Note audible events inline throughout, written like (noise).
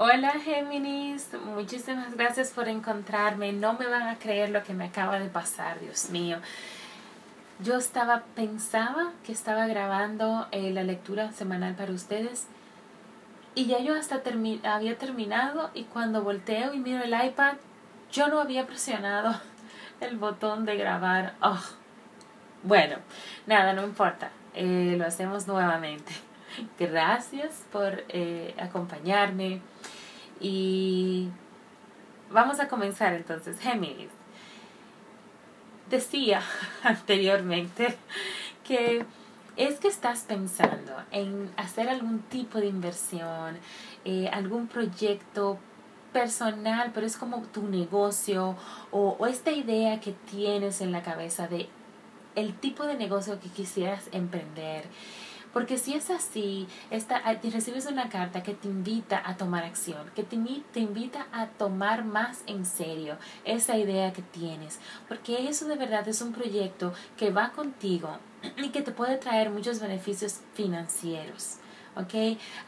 Hola Géminis, muchísimas gracias por encontrarme. No me van a creer lo que me acaba de pasar, Dios mío. Yo estaba, pensaba que estaba grabando eh, la lectura semanal para ustedes y ya yo hasta había terminado y cuando volteo y miro el iPad, yo no había presionado (laughs) el botón de grabar. Oh. Bueno, nada, no importa. Eh, lo hacemos nuevamente. (laughs) Gracias por eh, acompañarme. Y vamos a comenzar entonces. Géminis. Decía (laughs) anteriormente que es que estás pensando en hacer algún tipo de inversión, eh, algún proyecto personal, pero es como tu negocio o, o, esta idea que tienes en la cabeza de el tipo de negocio que quisieras emprender porque si es así, esta, ah, recibes una carta que te invita a tomar acción, que te, te invita a tomar más en serio esa idea que tienes, porque eso de verdad es un proyecto que va contigo y que te puede traer muchos beneficios financieros.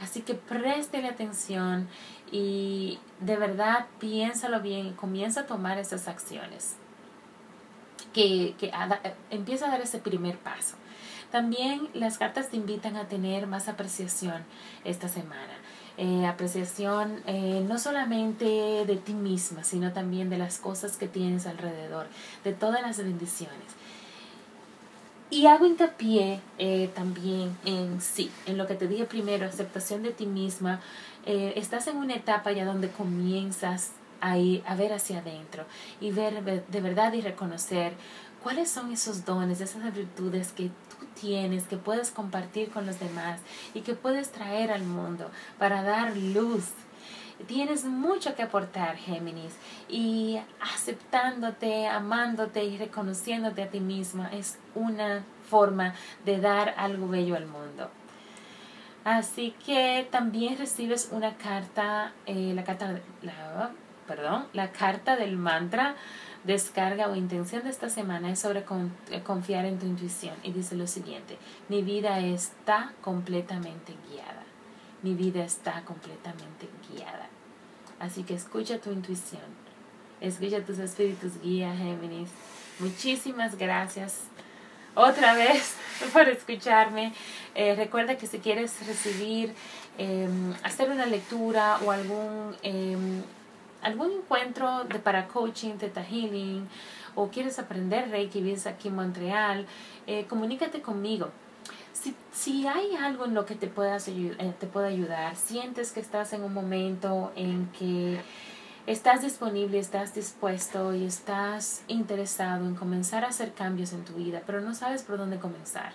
Así que préstele atención y de verdad piénsalo bien y comienza a tomar esas acciones. Que, que empieza a dar ese primer paso. También las cartas te invitan a tener más apreciación esta semana. Eh, apreciación eh, no solamente de ti misma, sino también de las cosas que tienes alrededor, de todas las bendiciones. Y hago hincapié eh, también en sí, en lo que te dije primero, aceptación de ti misma. estás en una etapa ya donde comienzas a, ir, a ver hacia adentro y ver de verdad y reconocer cuáles son esos dones, esas virtudes que tienes, que puedes compartir con los demás y que puedes traer al mundo para dar luz. Tienes mucho que aportar, Géminis, y aceptándote, amándote y reconociéndote a ti misma es una forma de dar algo bello al mundo. Así que también recibes una carta, eh, la carta, la, perdón, la carta del mantra descarga o intención de esta semana es sobre eh, confiar en tu intuición y dice lo siguiente, mi vida está completamente guiada, mi vida está completamente guiada. Así que escucha tu intuición, escucha tus espíritus guía, Géminis. Muchísimas gracias otra vez (laughs) por escucharme. Eh, recuerda que si quieres recibir, em, hacer una lectura o algún em, algún encuentro de para coaching, Theta Healing, o quieres aprender Reiki, vives aquí en Montreal, eh, comunícate conmigo. Si, si, hay algo en lo que te, eh, te pueda ayudar, sientes que estás en un momento en que estás disponible, estás dispuesto y estás interesado en comenzar a hacer cambios en tu vida, pero no sabes por dónde comenzar,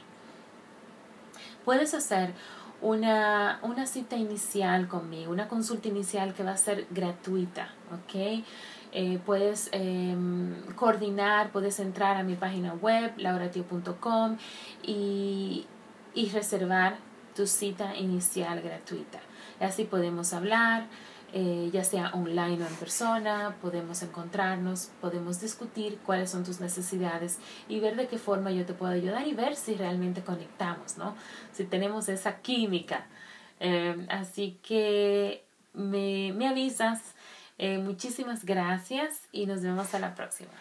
puedes hacer una, una cita inicial conmigo, una consulta inicial que va a ser gratuita, ¿ok? Eh, puedes em, coordinar, puedes entrar a mi página web, lauratio.com y, y reservar tu cita inicial gratuita. Así podemos hablar, eh, ya sea online o en persona, podemos encontrarnos, podemos discutir cuáles son tus necesidades y ver de qué forma yo te puedo ayudar y ver si realmente conectamos, ¿no? Si tenemos esa química. Eh, así que me, me avisas. Eh, muchísimas gracias y nos vemos a la próxima.